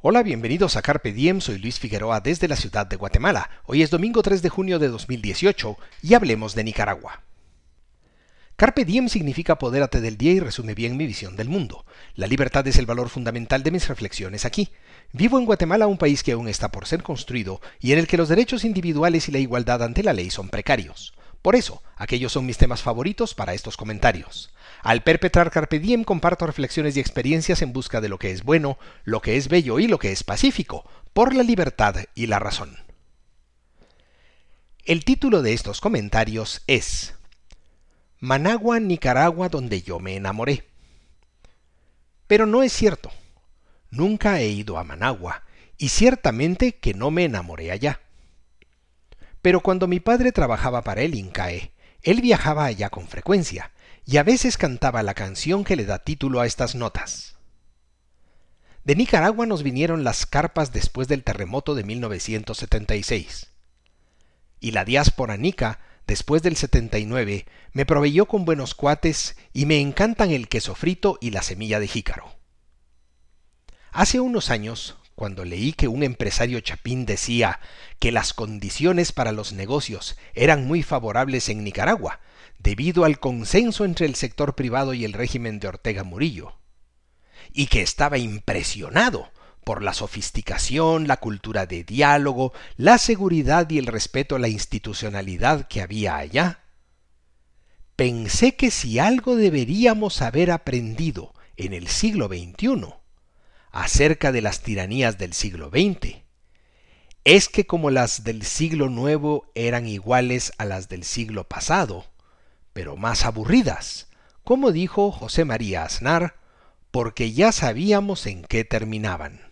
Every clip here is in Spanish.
Hola, bienvenidos a Carpe Diem, soy Luis Figueroa desde la ciudad de Guatemala. Hoy es domingo 3 de junio de 2018 y hablemos de Nicaragua. Carpe diem significa apodérate del día y resume bien mi visión del mundo. La libertad es el valor fundamental de mis reflexiones aquí. Vivo en Guatemala, un país que aún está por ser construido y en el que los derechos individuales y la igualdad ante la ley son precarios. Por eso, aquellos son mis temas favoritos para estos comentarios. Al perpetrar Carpe Diem comparto reflexiones y experiencias en busca de lo que es bueno, lo que es bello y lo que es pacífico, por la libertad y la razón. El título de estos comentarios es Managua, Nicaragua, donde yo me enamoré. Pero no es cierto. Nunca he ido a Managua, y ciertamente que no me enamoré allá. Pero cuando mi padre trabajaba para el INCAE, él viajaba allá con frecuencia, y a veces cantaba la canción que le da título a estas notas. De Nicaragua nos vinieron las carpas después del terremoto de 1976. Y la diáspora nica, después del 79, me proveyó con buenos cuates y me encantan el queso frito y la semilla de jícaro. Hace unos años, cuando leí que un empresario chapín decía que las condiciones para los negocios eran muy favorables en Nicaragua, debido al consenso entre el sector privado y el régimen de Ortega Murillo, y que estaba impresionado por la sofisticación, la cultura de diálogo, la seguridad y el respeto a la institucionalidad que había allá. Pensé que si algo deberíamos haber aprendido en el siglo XXI acerca de las tiranías del siglo XX, es que como las del siglo nuevo eran iguales a las del siglo pasado, pero más aburridas, como dijo José María Aznar, porque ya sabíamos en qué terminaban.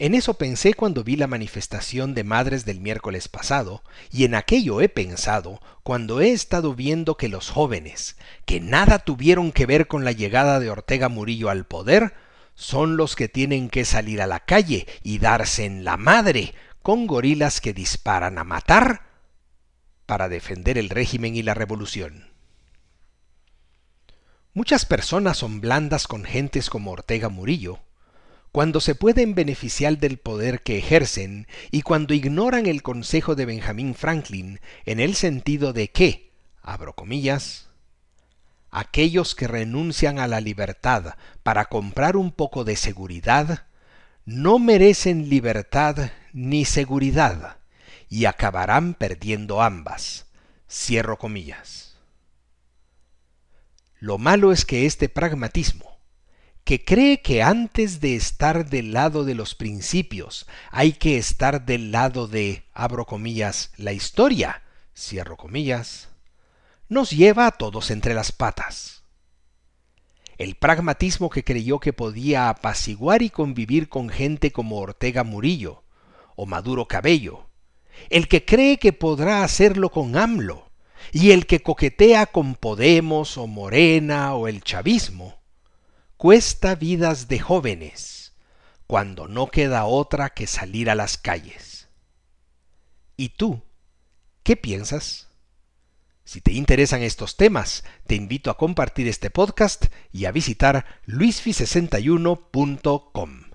En eso pensé cuando vi la manifestación de madres del miércoles pasado, y en aquello he pensado cuando he estado viendo que los jóvenes, que nada tuvieron que ver con la llegada de Ortega Murillo al poder, son los que tienen que salir a la calle y darse en la madre con gorilas que disparan a matar para defender el régimen y la revolución. Muchas personas son blandas con gentes como Ortega Murillo, cuando se pueden beneficiar del poder que ejercen y cuando ignoran el consejo de Benjamin Franklin en el sentido de que, abro comillas, aquellos que renuncian a la libertad para comprar un poco de seguridad, no merecen libertad ni seguridad, y acabarán perdiendo ambas. Cierro comillas. Lo malo es que este pragmatismo, que cree que antes de estar del lado de los principios hay que estar del lado de, abro comillas, la historia, cierro comillas, nos lleva a todos entre las patas. El pragmatismo que creyó que podía apaciguar y convivir con gente como Ortega Murillo o Maduro Cabello, el que cree que podrá hacerlo con AMLO, y el que coquetea con Podemos o Morena o el chavismo, cuesta vidas de jóvenes, cuando no queda otra que salir a las calles. ¿Y tú? ¿Qué piensas? Si te interesan estos temas, te invito a compartir este podcast y a visitar luisfi61.com.